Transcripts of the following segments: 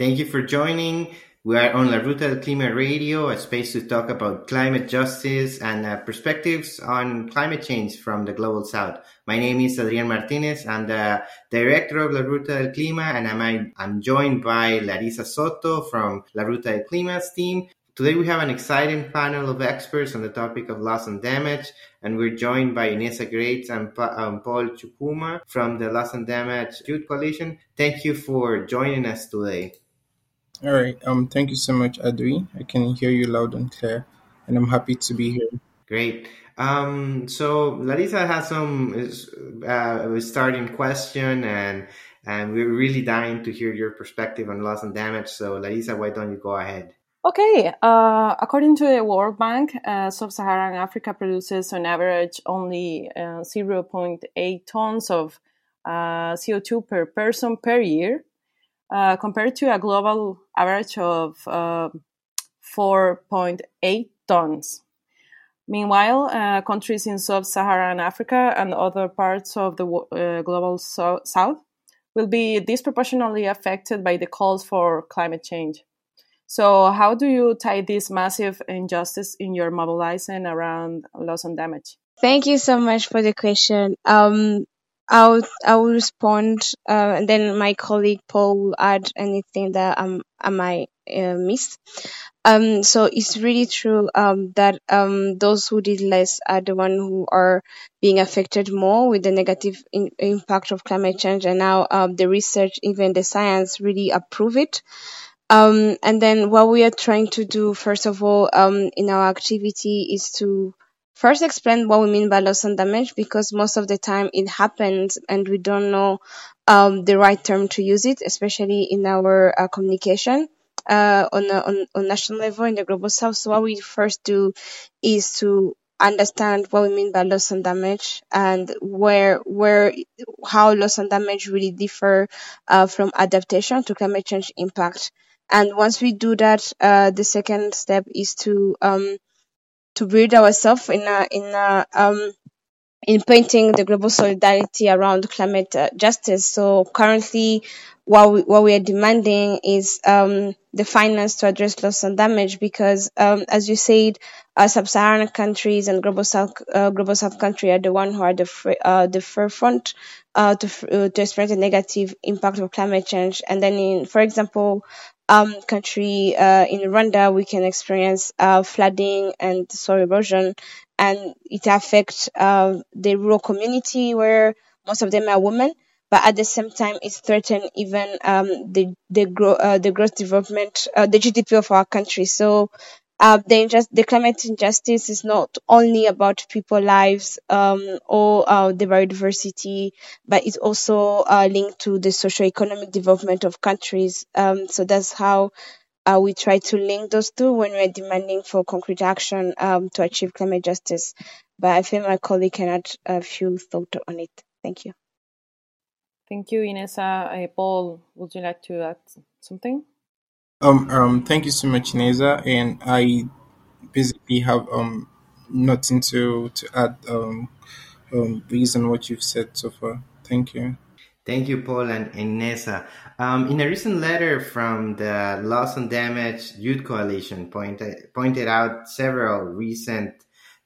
Thank you for joining. We are on La Ruta del Clima Radio, a space to talk about climate justice and uh, perspectives on climate change from the global south. My name is Adrian Martinez. I'm the director of La Ruta del Clima, and I'm, I'm joined by Larissa Soto from La Ruta del Clima's team. Today we have an exciting panel of experts on the topic of loss and damage, and we're joined by Ineza Grace and um, Paul Chukwuma from the Loss and Damage Youth Coalition. Thank you for joining us today. All right. Um. Thank you so much, Adri. I can hear you loud and clear, and I'm happy to be here. Great. Um. So Larissa has some uh, starting question, and and we're really dying to hear your perspective on loss and damage. So Larissa, why don't you go ahead? Okay, uh, according to the World Bank, uh, sub-Saharan Africa produces on average only uh, 0.8 tons of uh, CO2 per person per year, uh, compared to a global average of uh, 4.8 tons. Meanwhile, uh, countries in sub Saharan Africa and other parts of the uh, global so- south will be disproportionately affected by the calls for climate change. So, how do you tie this massive injustice in your mobilizing around loss and damage? Thank you so much for the question. Um, I'll I'll respond, uh, and then my colleague Paul will add anything that um I might uh, miss. Um, so it's really true um, that um, those who did less are the ones who are being affected more with the negative in- impact of climate change, and now um, the research, even the science, really approve it. Um, and then what we are trying to do, first of all, um, in our activity is to first explain what we mean by loss and damage because most of the time it happens and we don't know um, the right term to use it, especially in our uh, communication uh, on, a, on on national level in the global south. So what we first do is to understand what we mean by loss and damage and where where how loss and damage really differ uh, from adaptation to climate change impact. And once we do that, uh, the second step is to um, to build ourselves in a, in a, um, in painting the global solidarity around climate uh, justice. So currently, what we, what we are demanding is um, the finance to address loss and damage because, um, as you said, uh, sub-Saharan countries and global south uh, global south country are the one who are the fr- uh, the forefront uh, to uh, to experience the negative impact of climate change. And then, in for example, um, country uh, in Rwanda, we can experience uh, flooding and soil erosion, and it affects uh, the rural community where most of them are women. But at the same time, it's threatened even um, the the, uh, the growth development, uh, the GDP of our country. So uh, the, injust- the climate injustice is not only about people lives um, or uh, the biodiversity, but it's also uh, linked to the socio-economic development of countries. Um, so that's how uh, we try to link those two when we're demanding for concrete action um, to achieve climate justice. But I think my colleague can add a few thoughts on it. Thank you. Thank you, Ineza. Uh, Paul, would you like to add something? Um, um, thank you so much, Neza, and I basically have um nothing to to add um, um based on what you've said so far. Thank you. Thank you, Paul and Ineza. Um, in a recent letter from the Loss and Damage Youth Coalition, pointed pointed out several recent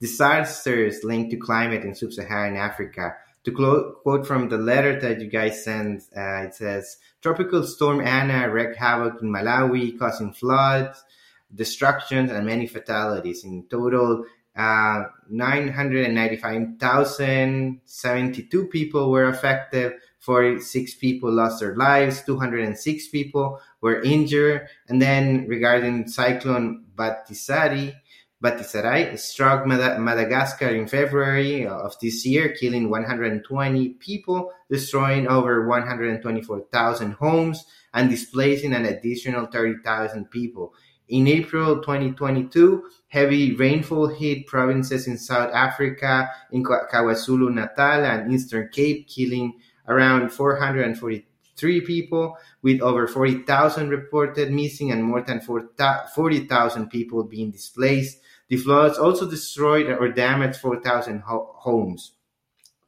disasters linked to climate in sub-Saharan Africa to quote from the letter that you guys sent, uh, it says Tropical Storm Anna wreaked havoc in Malawi, causing floods, destructions, and many fatalities. In total, uh, 995,072 people were affected, 46 people lost their lives, 206 people were injured. And then regarding Cyclone Batsirai, Batsirai struck Madagascar in February of this year, killing 120 people, destroying over 124,000 homes, and displacing an additional 30,000 people. In April 2022, heavy rainfall hit provinces in South Africa, in KwaZulu Natal and Eastern Cape, killing around 443 people, with over 40,000 reported missing and more than 40,000 people being displaced. The floods also destroyed or damaged 4,000 ho- homes.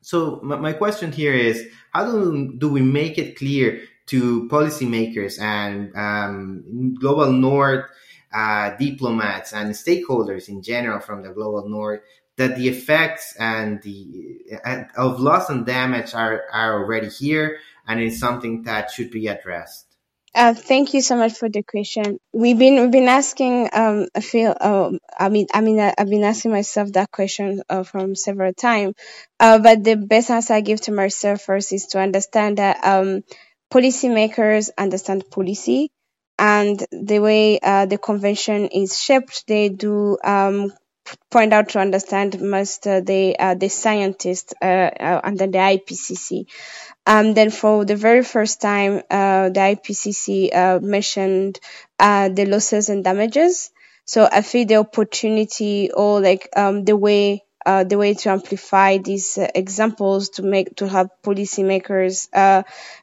So my, my question here is, how do, do we make it clear to policymakers and um, global north uh, diplomats and stakeholders in general from the global north that the effects and the of loss and damage are, are already here and it's something that should be addressed. Uh, thank you so much for the question. We've been we've been asking. Um, I feel. Um, I mean, I mean, I, have been asking myself that question uh, from several times. Uh, but the best answer I give to myself first is to understand that um, policymakers understand policy, and the way uh, the convention is shaped, they do um, point out to understand most uh, the uh, the scientists uh, uh, under the IPCC. Um, then for the very first time, uh, the IPCC uh, mentioned the losses and damages. So I feel the opportunity or like um, the way uh, the way to amplify these uh, examples to make to help policymakers uh,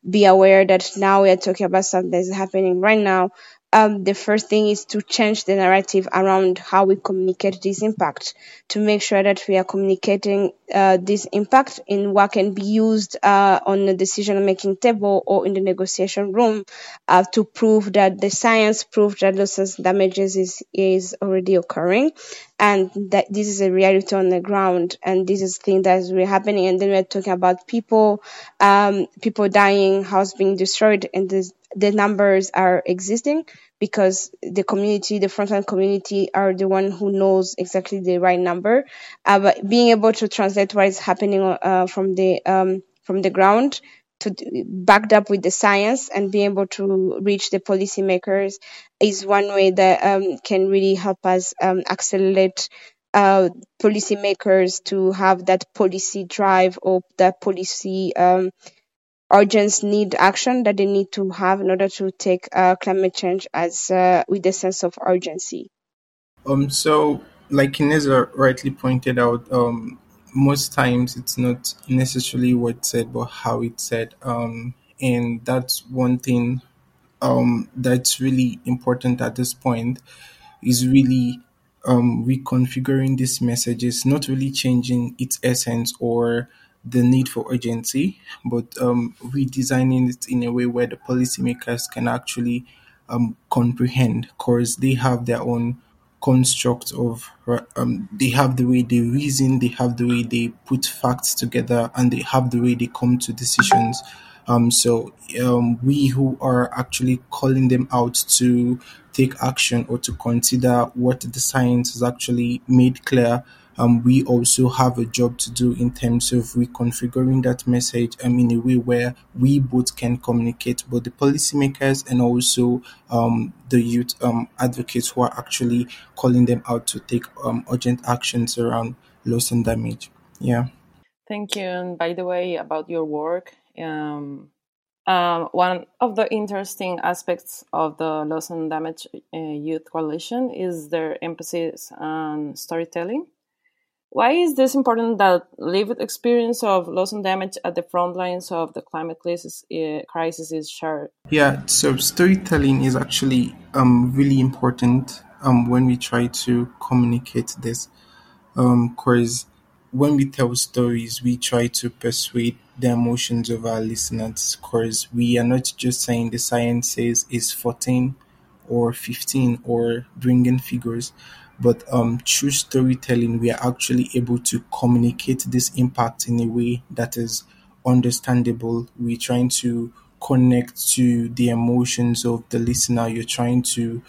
be aware that now we are talking about something that's happening right now um, the first thing is to change the narrative around how we communicate this impact to make sure that we are communicating uh, this impact in what can be used uh, on the decision making table or in the negotiation room uh, to prove that the science proof that losses damages is, is already occurring and that this is a reality on the ground and this is thing that's really happening and then we're talking about people um, people dying house being destroyed and this the numbers are existing because the community, the frontline community, are the one who knows exactly the right number. Uh, but being able to translate what is happening uh, from the um, from the ground to backed up with the science and being able to reach the policymakers is one way that um, can really help us um, accelerate uh, policymakers to have that policy drive or that policy um, need action that they need to have in order to take uh, climate change as uh, with a sense of urgency. Um. So, like Ineza rightly pointed out, um, most times it's not necessarily what's said, but how it's said. Um, and that's one thing um, that's really important at this point is really um, reconfiguring these messages, not really changing its essence or the need for urgency, but um, redesigning it in a way where the policymakers can actually um, comprehend because they have their own construct of um, they have the way they reason they have the way they put facts together and they have the way they come to decisions. Um, so um, we who are actually calling them out to take action or to consider what the science has actually made clear um, we also have a job to do in terms of reconfiguring that message um, in a way where we both can communicate, both the policymakers and also um, the youth um, advocates who are actually calling them out to take um, urgent actions around loss and damage. Yeah. Thank you. And by the way, about your work, um, um, one of the interesting aspects of the Loss and Damage uh, Youth Coalition is their emphasis on storytelling. Why is this important that lived experience of loss and damage at the front lines of the climate crisis, uh, crisis is shared? Yeah, so storytelling is actually um, really important um, when we try to communicate this. Because um, when we tell stories, we try to persuade the emotions of our listeners. Because we are not just saying the science says is 14 or 15 or bringing figures but um, through storytelling, we are actually able to communicate this impact in a way that is understandable. We're trying to connect to the emotions of the listener. You're trying to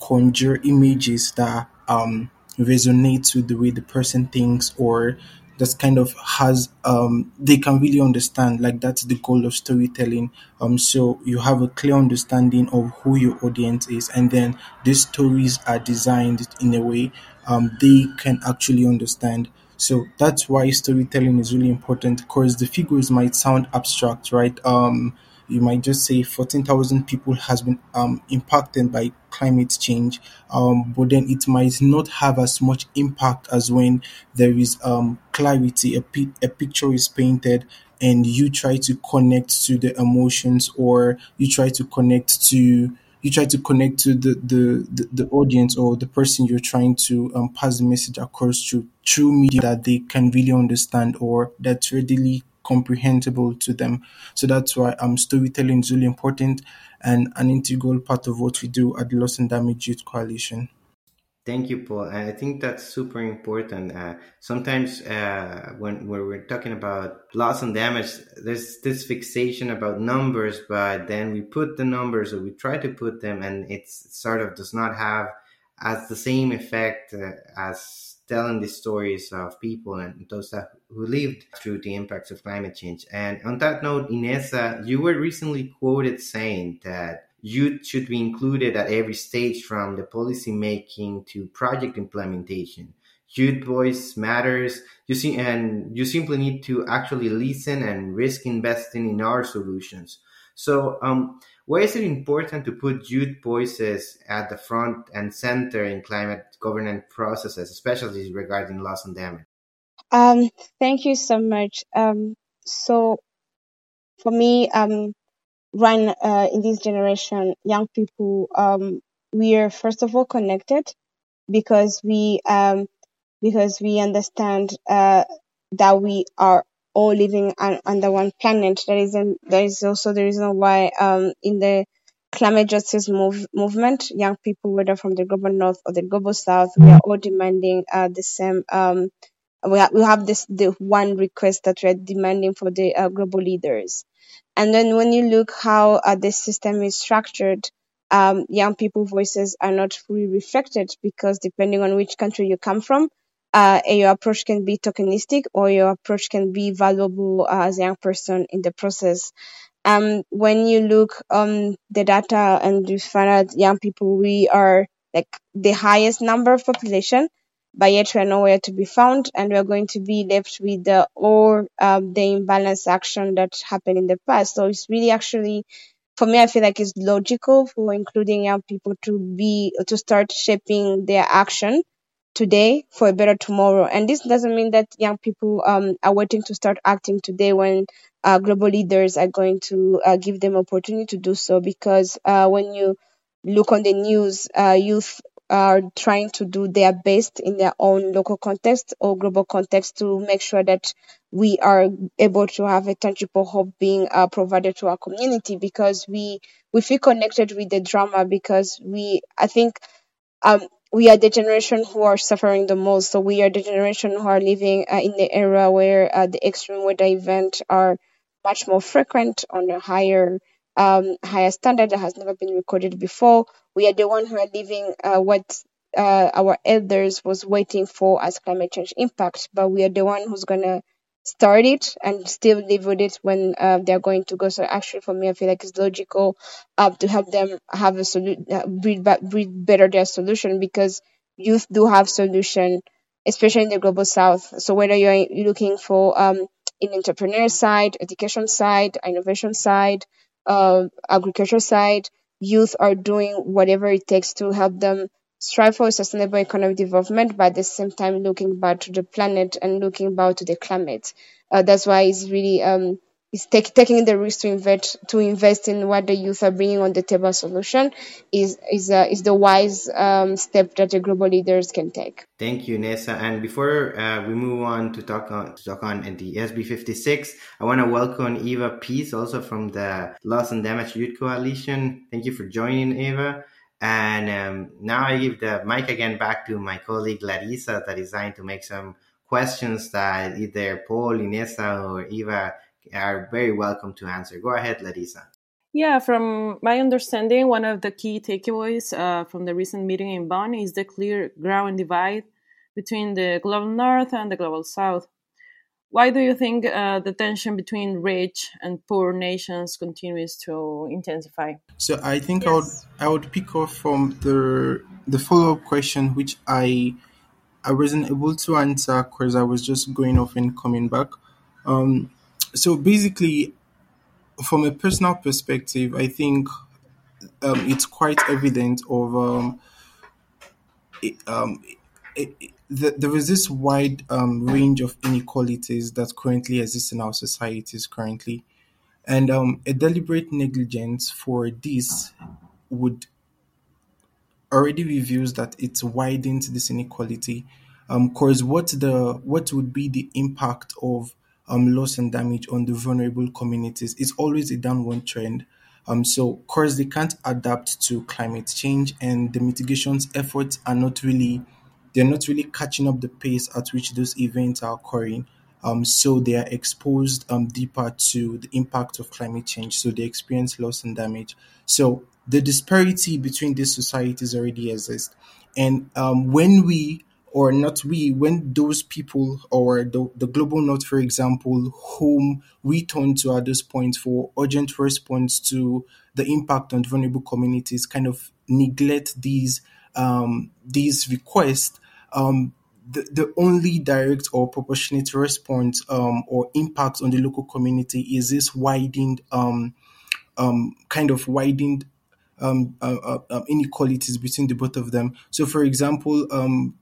conjure images that um, resonate with the way the person thinks or that kind of has um they can really understand like that's the goal of storytelling. Um so you have a clear understanding of who your audience is and then these stories are designed in a way um they can actually understand. So that's why storytelling is really important because the figures might sound abstract right? Um you might just say 14,000 people has been um, impacted by climate change, um, but then it might not have as much impact as when there is um, clarity, a, pi- a picture is painted and you try to connect to the emotions or you try to connect to you try to connect to the the, the, the audience or the person you're trying to um, pass the message across to through media that they can really understand or that's readily comprehensible to them. So that's why um, storytelling is really important and an integral part of what we do at the Loss and Damage Youth Coalition. Thank you, Paul. I think that's super important. Uh, sometimes uh, when, when we're talking about loss and damage, there's this fixation about numbers, but then we put the numbers or we try to put them, and it sort of does not have as the same effect uh, as telling the stories of people and those who lived through the impacts of climate change. And on that note, Ineza, you were recently quoted saying that youth should be included at every stage from the policy making to project implementation. Youth voice matters. You see, and you simply need to actually listen and risk investing in our solutions. So, um, why is it important to put youth voices at the front and center in climate governance processes, especially regarding loss and damage? Um, thank you so much. Um, so, for me, um, right uh, in this generation, young people, um, we are first of all connected because we um, because we understand uh, that we are all living un- under one planet. That is that is also the reason why um, in the climate justice move, movement, young people, whether from the global north or the global south, we are all demanding uh, the same. Um, we, ha- we have this the one request that we are demanding for the uh, global leaders. And then when you look how uh, the system is structured, um, young people voices are not fully reflected because depending on which country you come from, uh, your approach can be tokenistic or your approach can be valuable uh, as a young person in the process. Um, when you look on the data and you find out young people, we are like the highest number of population, but yet we are nowhere to be found, and we are going to be left with the all um, the imbalance action that happened in the past. So it's really actually, for me, I feel like it's logical for including young people to be to start shaping their action today for a better tomorrow. And this doesn't mean that young people um, are waiting to start acting today when uh, global leaders are going to uh, give them opportunity to do so. Because uh, when you look on the news, uh, youth are trying to do their best in their own local context or global context to make sure that we are able to have a tangible hope being uh, provided to our community because we we feel connected with the drama because we I think um, we are the generation who are suffering the most. So we are the generation who are living uh, in the era where uh, the extreme weather events are much more frequent on a higher um, higher standard that has never been recorded before. We are the one who are living uh, what uh, our elders was waiting for as climate change impact, but we are the one who's gonna start it and still live with it when uh, they're going to go. So actually, for me, I feel like it's logical uh, to help them have a solution, uh, breed, breed better their solution because youth do have solution, especially in the global south. So whether you're looking for um, in entrepreneur side, education side, innovation side, uh, agriculture side, youth are doing whatever it takes to help them strive for sustainable economic development, but at the same time looking back to the planet and looking back to the climate. Uh, that's why it's really um, it's take, taking the risk to invest to invest in what the youth are bringing on the table solution is is uh, is the wise um, step that the global leaders can take. Thank you, Nessa. And before uh, we move on to talk on to talk on the SB fifty six, I want to welcome Eva Peace, also from the Loss and Damage Youth Coalition. Thank you for joining, Eva. And um, now I give the mic again back to my colleague Larissa that is trying to make some questions that either Paul, Ineza, or Eva are very welcome to answer. Go ahead, Larissa. Yeah, from my understanding, one of the key takeaways uh, from the recent meeting in Bonn is the clear ground divide between the global north and the global south. Why do you think uh, the tension between rich and poor nations continues to intensify? So I think yes. I would I would pick off from the the follow up question, which I I wasn't able to answer because I was just going off and coming back. Um, so basically, from a personal perspective, I think um, it's quite evident of um, it, it, the, there is this wide um, range of inequalities that currently exist in our societies currently, and um, a deliberate negligence for this would already reveals that it widens this inequality. Um, cause what the what would be the impact of um, loss and damage on the vulnerable communities, it's always a downward trend. Um, so, of course, they can't adapt to climate change, and the mitigations efforts are not really they're not really catching up the pace at which those events are occurring. Um, so they are exposed um, deeper to the impact of climate change. So they experience loss and damage. So the disparity between these societies already exists. And um, when we or not we, when those people or the, the global north, for example, whom we turn to at this point for urgent response to the impact on vulnerable communities, kind of neglect these um, these requests, um, the, the only direct or proportionate response um, or impact on the local community is this widened um, um, kind of widened um, uh, uh, uh, inequalities between the both of them. So, for example, um,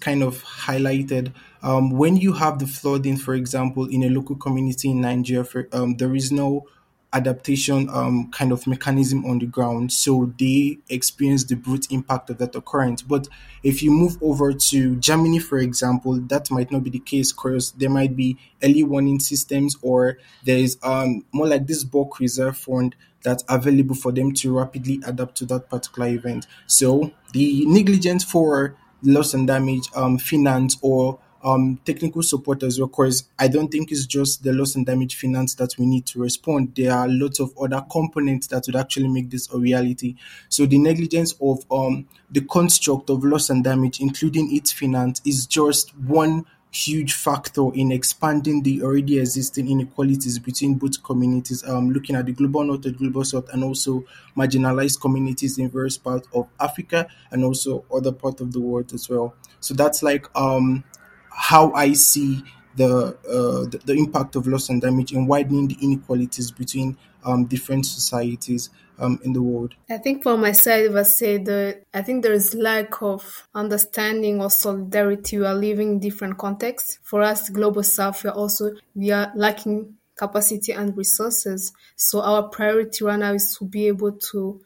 kind of highlighted um, when you have the flooding, for example, in a local community in Nigeria, for, um, there is no adaptation um, kind of mechanism on the ground. So they experience the brute impact of that occurrence. But if you move over to Germany, for example, that might not be the case because there might be early warning systems or there is um, more like this bulk reserve fund that's available for them to rapidly adapt to that particular event. So the negligence for loss and damage um, finance or um, technical support as well, because I don't think it's just the loss and damage finance that we need to respond. There are lots of other components that would actually make this a reality. So the negligence of um, the construct of loss and damage, including its finance, is just one huge factor in expanding the already existing inequalities between both communities, um, looking at the global north and global south, and also marginalized communities in various parts of Africa and also other parts of the world as well. So that's like um, how I see the, uh, the, the impact of loss and damage in widening the inequalities between um, different societies um, in the world. I think for my side, I say that I think there is lack of understanding or solidarity. We are living in different contexts. For us, global south, we are also we are lacking capacity and resources. So our priority right now is to be able to,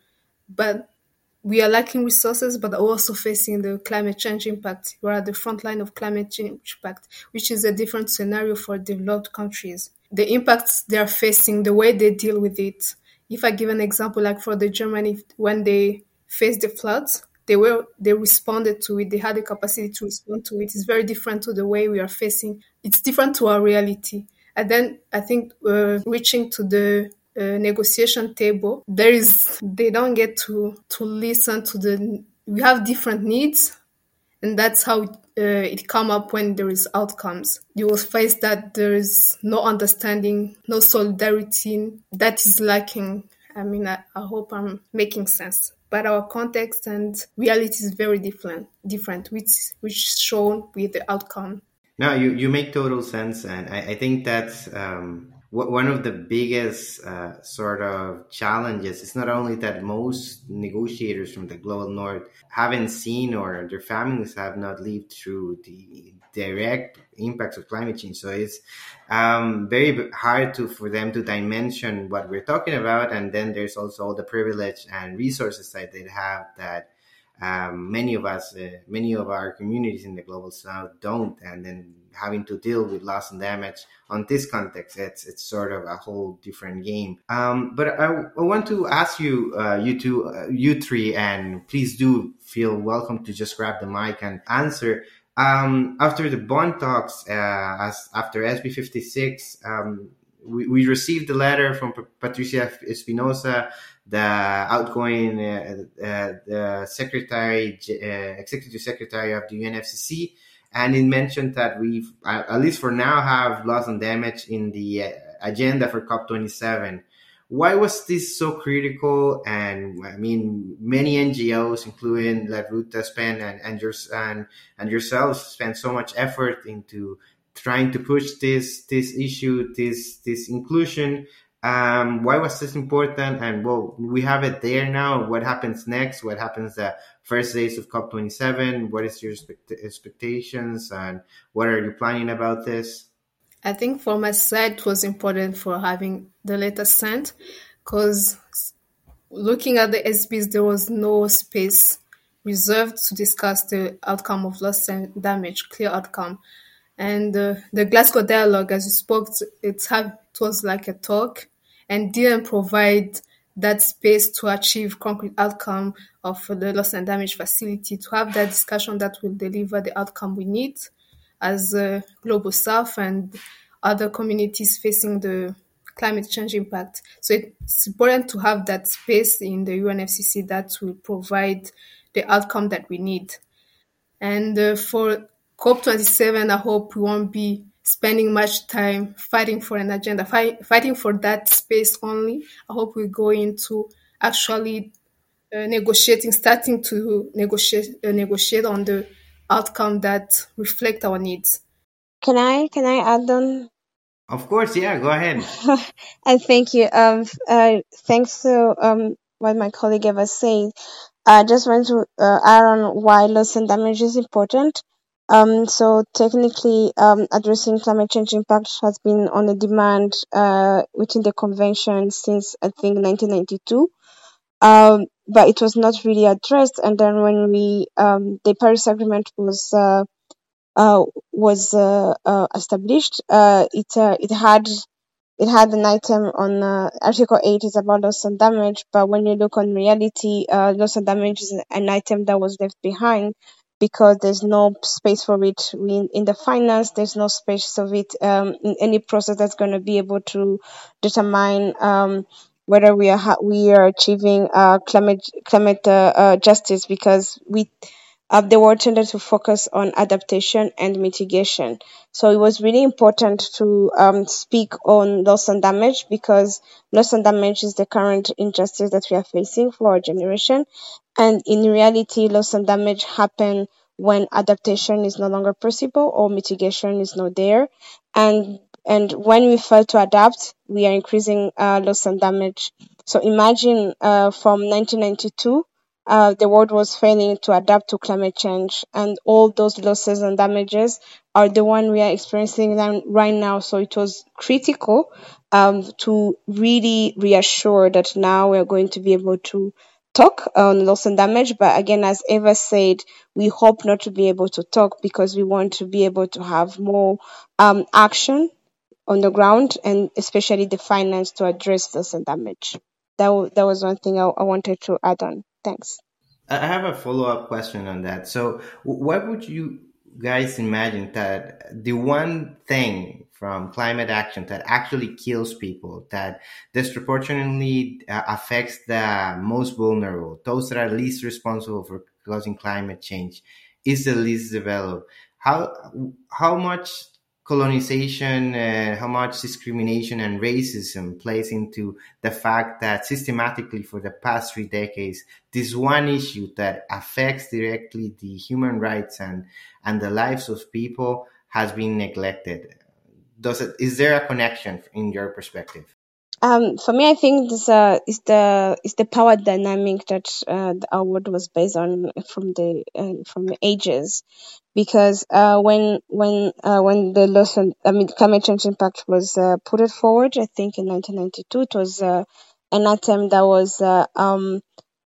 but we are lacking resources, but are also facing the climate change impact. We are at the front line of climate change impact, which is a different scenario for developed countries. The impacts they are facing, the way they deal with it. If I give an example, like for the Germany, when they faced the floods, they were they responded to it. They had the capacity to respond to it. It's very different to the way we are facing. It's different to our reality. And then I think uh, reaching to the uh, negotiation table, there is they don't get to to listen to the. We have different needs, and that's how uh, it come up when there is outcomes. You will face that there is no understanding, no solidarity. That is lacking. I mean, I, I hope I'm making sense. But our context and reality is very different, different, which which shown with the outcome. No, you, you make total sense, and I, I think that's um, one of the biggest uh, sort of challenges is not only that most negotiators from the global north haven't seen or their families have not lived through the direct impacts of climate change so it's um, very hard to for them to dimension what we're talking about and then there's also all the privilege and resources that they have that um, many of us, uh, many of our communities in the global south don't, and then having to deal with loss and damage on this context, it's it's sort of a whole different game. Um, but I, I, want to ask you, uh, you two, uh, you three, and please do feel welcome to just grab the mic and answer. Um, after the Bonn talks, uh, as after SB fifty six, um, we, we received a letter from Patricia Espinosa the outgoing uh, uh, the secretary, uh, executive secretary of the UNFCCC, and it mentioned that we, at least for now, have loss and damage in the agenda for COP27. Why was this so critical? And I mean, many NGOs, including La Ruta, spend and and, your, and and yourselves spend so much effort into trying to push this this issue, this this inclusion um, why was this important? And well, we have it there now. What happens next? What happens the first days of COP27? What is your expect- expectations and what are you planning about this? I think for my side, it was important for having the letter sent because looking at the SBs, there was no space reserved to discuss the outcome of loss and damage, clear outcome. And uh, the Glasgow dialogue, as you spoke, it's have, it was like a talk and didn't provide that space to achieve concrete outcome of the loss and damage facility, to have that discussion that will deliver the outcome we need as a global south and other communities facing the climate change impact. So it's important to have that space in the UNFCCC that will provide the outcome that we need. And uh, for COP27, I hope we won't be spending much time fighting for an agenda, fight, fighting for that space only. I hope we go into actually uh, negotiating, starting to negotiate, uh, negotiate on the outcome that reflect our needs. Can I can I add on? Of course, yeah. Go ahead. and thank you. Um, uh, thanks to um what my colleague Eva said. I just want to uh, add on why loss and damage is important. Um, so technically, um, addressing climate change impact has been on a demand uh, within the convention since I think 1992. Um, but it was not really addressed. And then when we um, the Paris Agreement was uh, uh, was uh, uh, established, uh, it uh, it had it had an item on uh, Article 8 is about loss and damage, but when you look on reality, uh, loss and damage is an item that was left behind because there's no space for it. In, in the finance, there's no space of it um, in any process that's going to be able to determine um, whether we are ha- we are achieving uh, climate climate uh, uh, justice because we the world tended to focus on adaptation and mitigation. So it was really important to um, speak on loss and damage because loss and damage is the current injustice that we are facing for our generation. And in reality, loss and damage happen when adaptation is no longer possible or mitigation is not there. And and when we fail to adapt, we are increasing uh, loss and damage. So imagine uh, from 1992 uh, the world was failing to adapt to climate change, and all those losses and damages are the one we are experiencing right now. So it was critical um, to really reassure that now we are going to be able to talk on loss and damage. But again, as Eva said, we hope not to be able to talk because we want to be able to have more um, action on the ground and especially the finance to address loss and damage. That, w- that was one thing I, I wanted to add on. Thanks. I have a follow up question on that. So, what would you guys imagine that the one thing from climate action that actually kills people, that disproportionately uh, affects the most vulnerable, those that are least responsible for causing climate change, is the least developed? How how much colonization, uh, how much discrimination and racism plays into the fact that systematically for the past three decades, this one issue that affects directly the human rights and, and the lives of people has been neglected. Does it, is there a connection in your perspective? Um, for me, I think this uh, is the is the power dynamic that uh, the award was based on from the uh, from the ages, because uh, when when uh, when the loss and I mean climate change impact was uh, put forward, I think in 1992, it was uh, an attempt that was uh, um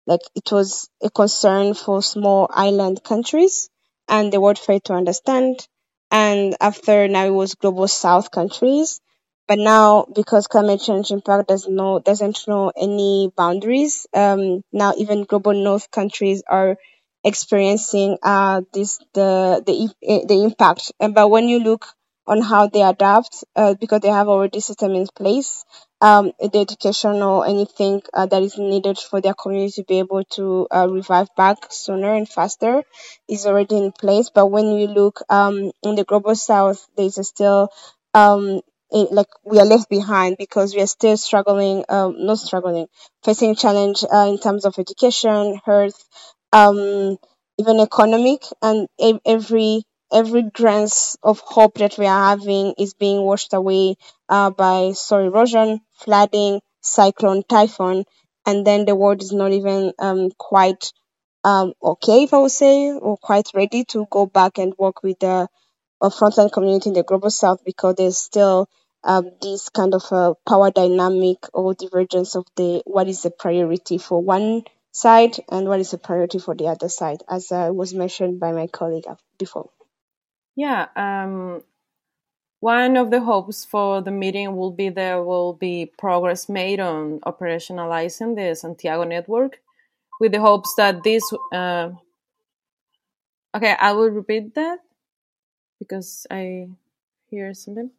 like it was a concern for small island countries, and the world failed to understand. And after now, it was global South countries but now, because climate change impact does no doesn't know any boundaries, um, now even global north countries are experiencing uh this the the the impact. But when you look on how they adapt, uh, because they have already system in place, um, the education or anything uh, that is needed for their community to be able to uh, revive back sooner and faster is already in place. But when you look um, in the global south, there's still um, like we are left behind because we are still struggling, um, not struggling, facing challenge uh, in terms of education, health, um, even economic, and every every grants of hope that we are having is being washed away uh, by soil erosion, flooding, cyclone, typhoon, and then the world is not even um, quite um, okay, if I would say, or quite ready to go back and work with the a frontline community in the global south because there's still um, this kind of a power dynamic or divergence of the what is the priority for one side and what is the priority for the other side, as uh, was mentioned by my colleague before. Yeah, um, one of the hopes for the meeting will be there will be progress made on operationalizing the Santiago network, with the hopes that this. Uh, okay, I will repeat that because I hear something.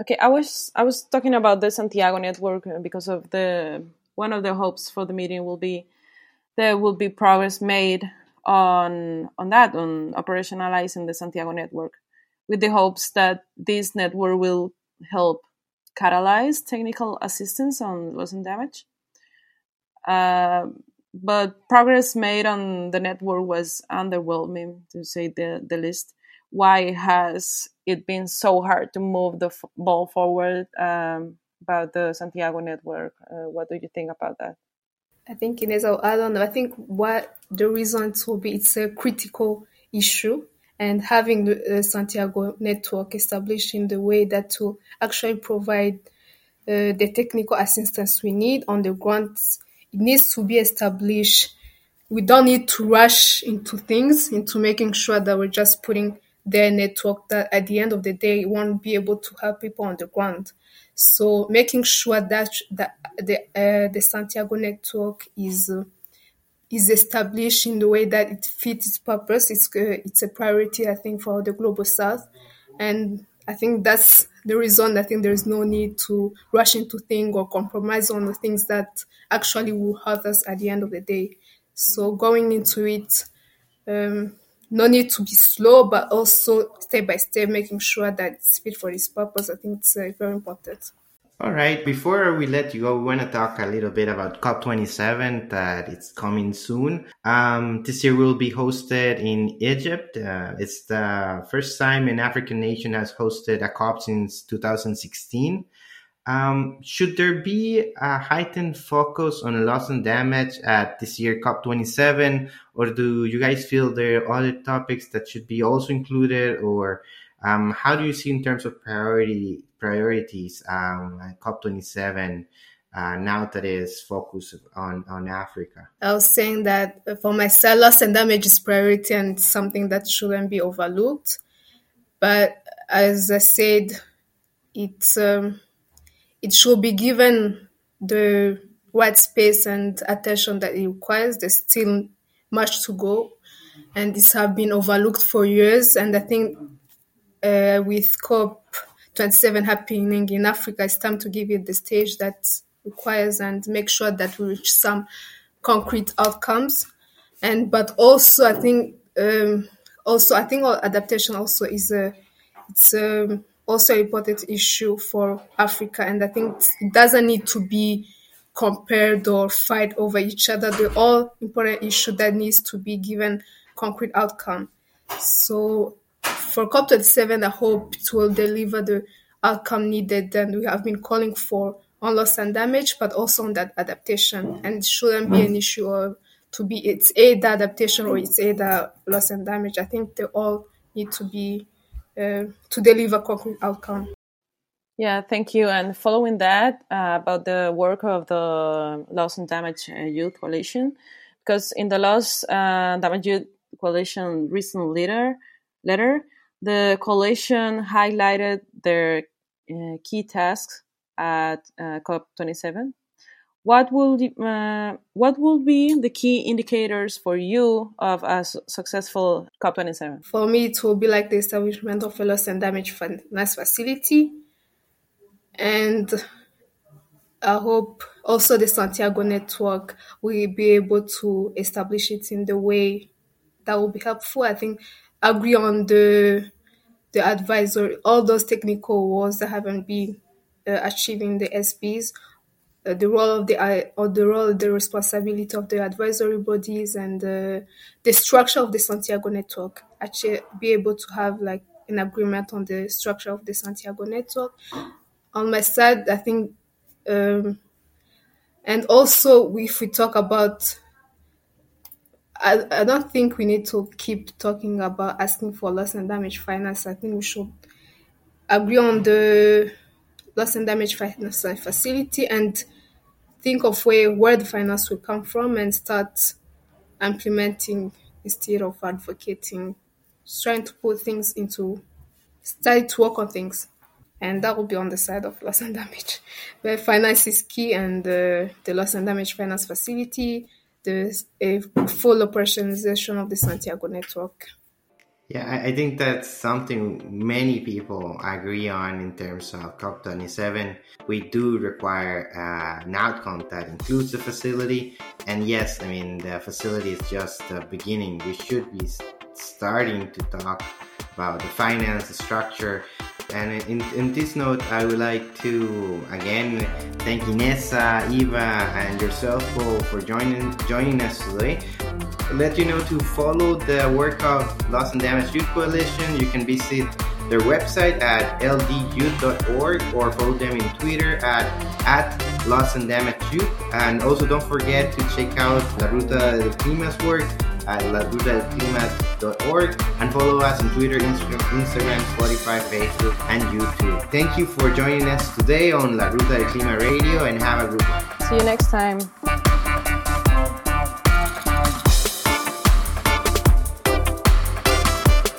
Okay, I was I was talking about the Santiago network uh, because of the one of the hopes for the meeting will be there will be progress made on on that on operationalizing the Santiago network with the hopes that this network will help catalyze technical assistance on loss and damage. Uh, but progress made on the network was underwhelming, to say the, the least. Why has it been so hard to move the f- ball forward um, about the Santiago network? Uh, what do you think about that? I think Inez, I don't know. I think what the reasons will be it's a critical issue and having the Santiago network established in the way that to actually provide uh, the technical assistance we need on the ground, it needs to be established. We don't need to rush into things, into making sure that we're just putting their network that at the end of the day won't be able to help people on the ground. So making sure that that the uh, the Santiago network is uh, is established in the way that it fits its purpose. It's uh, it's a priority, I think, for the global south, and I think that's the reason. I think there is no need to rush into things or compromise on the things that actually will hurt us at the end of the day. So going into it, um, no need to be slow, but also step by step, making sure that it's fit for its purpose. I think it's uh, very important. All right. Before we let you go, we want to talk a little bit about COP27 that it's coming soon. Um, this year will be hosted in Egypt. Uh, it's the first time an African nation has hosted a COP since 2016. Um, should there be a heightened focus on loss and damage at this year COP27, or do you guys feel there are other topics that should be also included, or um, how do you see in terms of priority priorities um, COP27 uh, now that is focused on, on Africa? I was saying that for myself, loss and damage is priority and something that shouldn't be overlooked. But as I said, it's um, it should be given the right space and attention that it requires. There's still much to go, and this have been overlooked for years. And I think uh, with COP27 happening in Africa, it's time to give it the stage that requires and make sure that we reach some concrete outcomes. And but also, I think um, also I think adaptation also is a it's um, also an important issue for Africa, and I think it doesn't need to be compared or fight over each other. They're all important issue that needs to be given concrete outcome. So for COP27, I hope it will deliver the outcome needed and we have been calling for on loss and damage, but also on that adaptation. And it shouldn't be an issue of to be it's either adaptation or it's either loss and damage. I think they all need to be uh, to deliver a concrete outcome. Yeah, thank you. And following that, uh, about the work of the Loss and Damage uh, Youth Coalition, because in the Loss uh, Damage Youth Coalition recent letter, letter, the coalition highlighted their uh, key tasks at uh, COP27. What will uh, what will be the key indicators for you of a successful COP27? For me, it will be like the establishment of a loss and damage finance facility, and I hope also the Santiago network will be able to establish it in the way that will be helpful. I think agree on the the advisory, all those technical works that haven't been uh, achieving the SBs, uh, the role of the uh, or the role, the responsibility of the advisory bodies, and uh, the structure of the Santiago network. Actually, be able to have like an agreement on the structure of the Santiago network. On my side, I think, um, and also if we talk about I, I don't think we need to keep talking about asking for loss and damage finance. I think we should agree on the loss and damage finance facility and think of where where the finance will come from and start implementing instead of advocating trying to put things into, start to work on things. And that will be on the side of loss and damage, where finance is key and uh, the loss and damage finance facility, the a full operationalization of the Santiago network. Yeah, I, I think that's something many people agree on in terms of COP27. We do require uh, an outcome that includes the facility. And yes, I mean, the facility is just the beginning. We should be starting to talk about the finance, the structure. And in, in this note, I would like to again thank Ineza, Eva, and yourself, Paul, for joining joining us today let you know to follow the work of Loss and Damage Youth Coalition. You can visit their website at ldyouth.org or follow them in Twitter at, at Loss and Damage Youth. And also don't forget to check out La Ruta del Clima's work at larutadelclima.org and follow us on Twitter, Instagram, Instagram, Spotify, Facebook, and YouTube. Thank you for joining us today on La Ruta del Clima Radio and have a good one. See you next time.